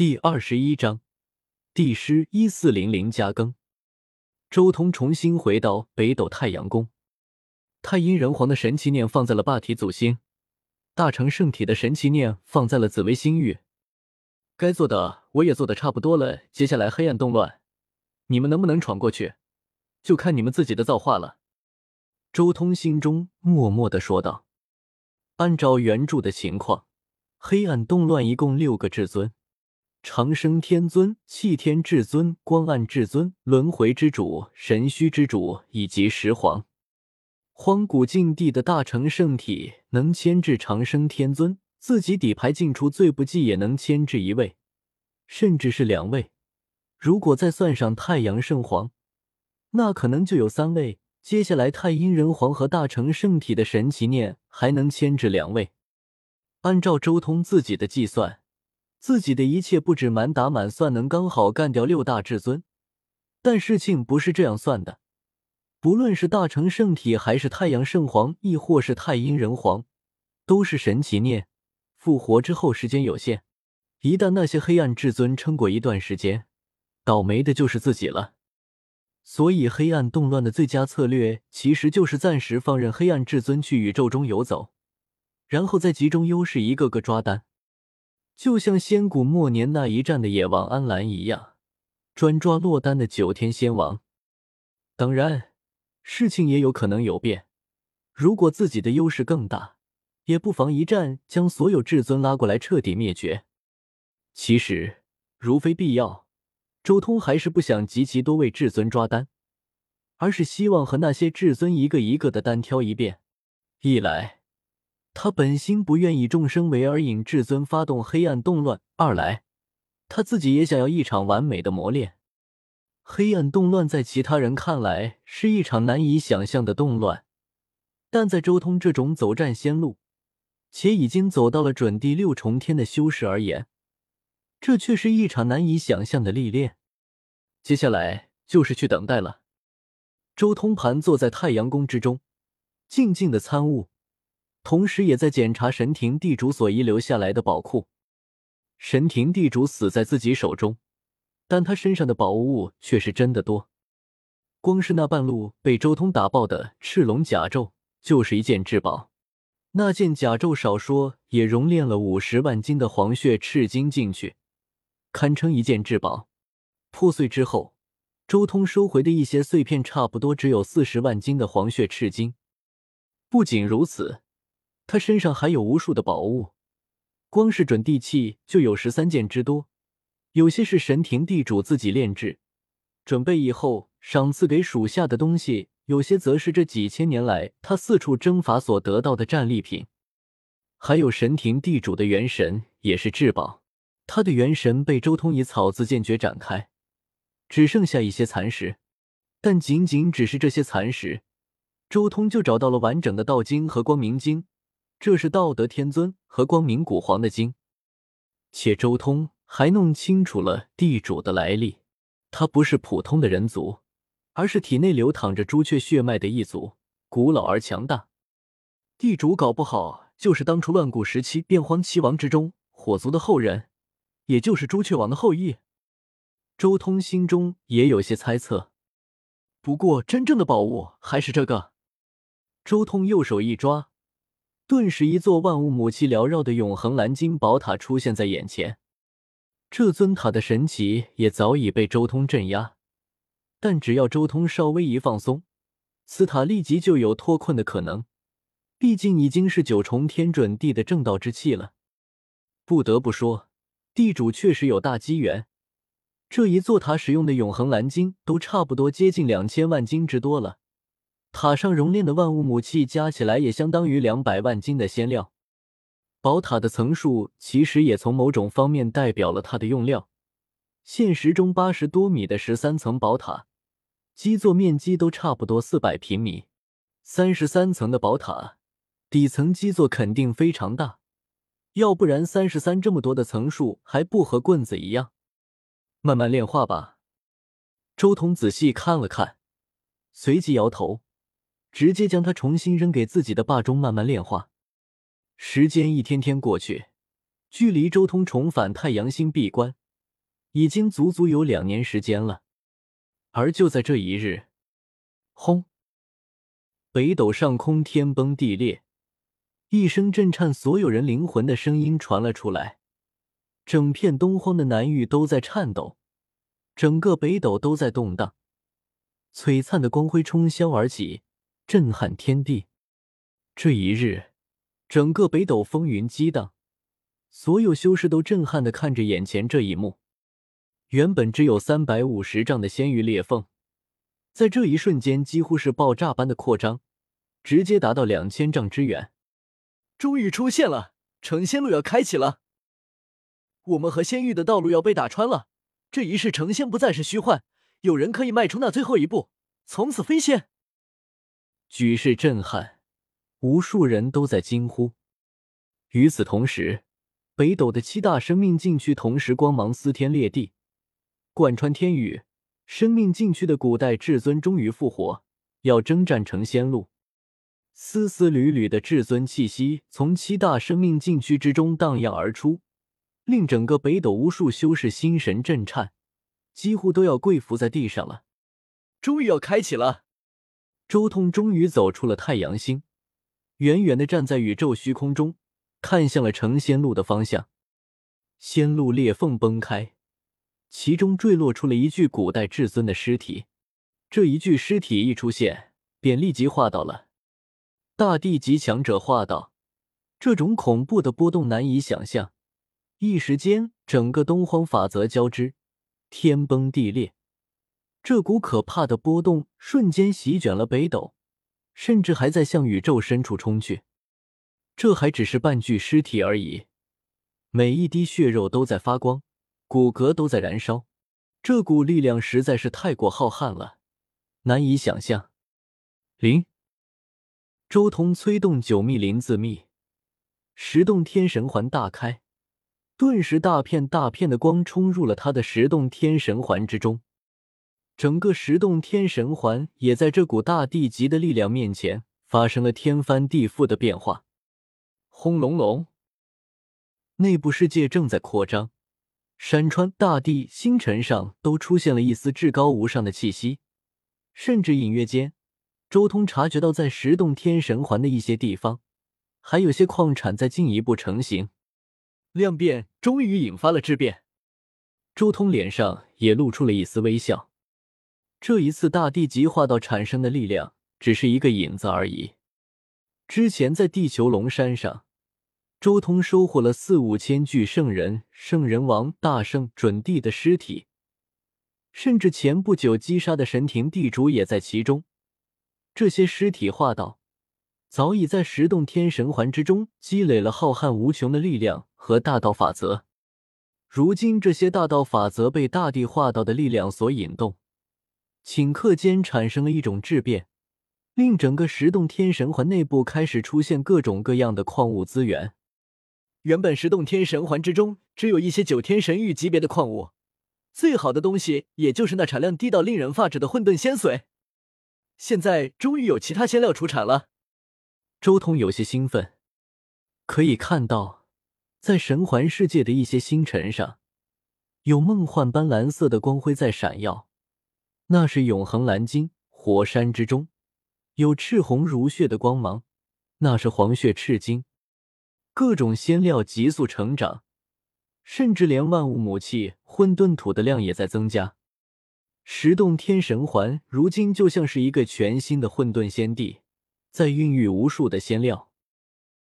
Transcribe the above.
第二十一章，帝师一四零零加更。周通重新回到北斗太阳宫，太阴人皇的神奇念放在了霸体祖星，大成圣体的神奇念放在了紫薇星域。该做的我也做的差不多了，接下来黑暗动乱，你们能不能闯过去，就看你们自己的造化了。周通心中默默的说道：“按照原著的情况，黑暗动乱一共六个至尊。”长生天尊、气天至尊、光暗至尊、轮回之主、神虚之主以及石皇。荒古禁地的大成圣体能牵制长生天尊，自己底牌进出最不济也能牵制一位，甚至是两位。如果再算上太阳圣皇，那可能就有三位。接下来太阴人皇和大成圣体的神奇念还能牵制两位。按照周通自己的计算。自己的一切不止满打满算能刚好干掉六大至尊，但事情不是这样算的。不论是大成圣体，还是太阳圣皇，亦或是太阴人皇，都是神奇念，复活之后时间有限。一旦那些黑暗至尊撑过一段时间，倒霉的就是自己了。所以，黑暗动乱的最佳策略，其实就是暂时放任黑暗至尊去宇宙中游走，然后再集中优势，一个个抓单。就像仙古末年那一战的野王安澜一样，专抓落单的九天仙王。当然，事情也有可能有变。如果自己的优势更大，也不妨一战将所有至尊拉过来，彻底灭绝。其实，如非必要，周通还是不想集齐多位至尊抓单，而是希望和那些至尊一个一个的单挑一遍。一来，他本心不愿以众生为而引至尊发动黑暗动乱。二来，他自己也想要一场完美的磨练。黑暗动乱在其他人看来是一场难以想象的动乱，但在周通这种走战仙路且已经走到了准第六重天的修士而言，这却是一场难以想象的历练。接下来就是去等待了。周通盘坐在太阳宫之中，静静的参悟。同时，也在检查神庭地主所遗留下来的宝库。神庭地主死在自己手中，但他身上的宝物却是真的多。光是那半路被周通打爆的赤龙甲胄，就是一件至宝。那件甲胄少说也熔炼了五十万斤的黄血赤金进去，堪称一件至宝。破碎之后，周通收回的一些碎片，差不多只有四十万斤的黄血赤金。不仅如此。他身上还有无数的宝物，光是准地器就有十三件之多，有些是神庭地主自己炼制，准备以后赏赐给属下的东西；有些则是这几千年来他四处征伐所得到的战利品。还有神庭地主的元神也是至宝，他的元神被周通以草字剑诀展开，只剩下一些残石，但仅仅只是这些残石，周通就找到了完整的道经和光明经。这是道德天尊和光明古皇的经，且周通还弄清楚了地主的来历，他不是普通的人族，而是体内流淌着朱雀血脉的一族，古老而强大。地主搞不好就是当初乱古时期变荒七王之中火族的后人，也就是朱雀王的后裔。周通心中也有些猜测，不过真正的宝物还是这个。周通右手一抓。顿时，一座万物母气缭绕的永恒蓝金宝塔出现在眼前。这尊塔的神奇也早已被周通镇压，但只要周通稍微一放松，此塔立即就有脱困的可能。毕竟已经是九重天准地的正道之气了。不得不说，地主确实有大机缘。这一座塔使用的永恒蓝金都差不多接近两千万金之多了。塔上熔炼的万物母气加起来也相当于两百万斤的仙料。宝塔的层数其实也从某种方面代表了它的用料。现实中八十多米的十三层宝塔，基座面积都差不多四百平米。三十三层的宝塔，底层基座肯定非常大，要不然三十三这么多的层数还不和棍子一样？慢慢炼化吧。周通仔细看了看，随即摇头。直接将它重新扔给自己的霸中，慢慢炼化。时间一天天过去，距离周通重返太阳星闭关已经足足有两年时间了。而就在这一日，轰！北斗上空天崩地裂，一声震颤所有人灵魂的声音传了出来，整片东荒的南域都在颤抖，整个北斗都在动荡，璀璨的光辉冲霄而起，震撼天地。这一日，整个北斗风云激荡，所有修士都震撼的看着眼前这一幕。原本只有三百五十丈的仙域裂缝，在这一瞬间几乎是爆炸般的扩张，直接达到两千丈之远。终于出现了，成仙路要开启了，我们和仙域的道路要被打穿了。这一世成仙不再是虚幻，有人可以迈出那最后一步，从此飞仙。举世震撼，无数人都在惊呼。与此同时，北斗的七大生命禁区同时光芒撕天裂地。贯穿天宇，生命禁区的古代至尊终于复活，要征战成仙路。丝丝缕缕的至尊气息从七大生命禁区之中荡漾而出，令整个北斗无数修士心神震颤，几乎都要跪伏在地上了。终于要开启了！周通终于走出了太阳星，远远的站在宇宙虚空中，看向了成仙路的方向。仙路裂缝崩开。其中坠落出了一具古代至尊的尸体，这一具尸体一出现，便立即化到了大地级强者化道。这种恐怖的波动难以想象，一时间整个东荒法则交织，天崩地裂。这股可怕的波动瞬间席卷了北斗，甚至还在向宇宙深处冲去。这还只是半具尸体而已，每一滴血肉都在发光。骨骼都在燃烧，这股力量实在是太过浩瀚了，难以想象。灵，周通催动九秘灵自秘，十洞天神环大开，顿时大片大片的光冲入了他的十洞天神环之中，整个十洞天神环也在这股大地级的力量面前发生了天翻地覆的变化。轰隆隆，内部世界正在扩张。山川、大地、星辰上都出现了一丝至高无上的气息，甚至隐约间，周通察觉到在十洞天神环的一些地方，还有些矿产在进一步成型。量变终于引发了质变，周通脸上也露出了一丝微笑。这一次大地极化道产生的力量只是一个引子而已，之前在地球龙山上。周通收获了四五千具圣人、圣人王、大圣、准帝的尸体，甚至前不久击杀的神庭地主也在其中。这些尸体化道早已在十洞天神环之中积累了浩瀚无穷的力量和大道法则。如今这些大道法则被大地化道的力量所引动，顷刻间产生了一种质变，令整个十洞天神环内部开始出现各种各样的矿物资源。原本十洞天神环之中只有一些九天神域级别的矿物，最好的东西也就是那产量低到令人发指的混沌仙髓。现在终于有其他仙料出产了，周通有些兴奋。可以看到，在神环世界的一些星辰上，有梦幻般蓝色的光辉在闪耀，那是永恒蓝金。火山之中有赤红如血的光芒，那是黄血赤金。各种仙料急速成长，甚至连万物母气混沌土的量也在增加。十洞天神环如今就像是一个全新的混沌仙地，在孕育无数的仙料。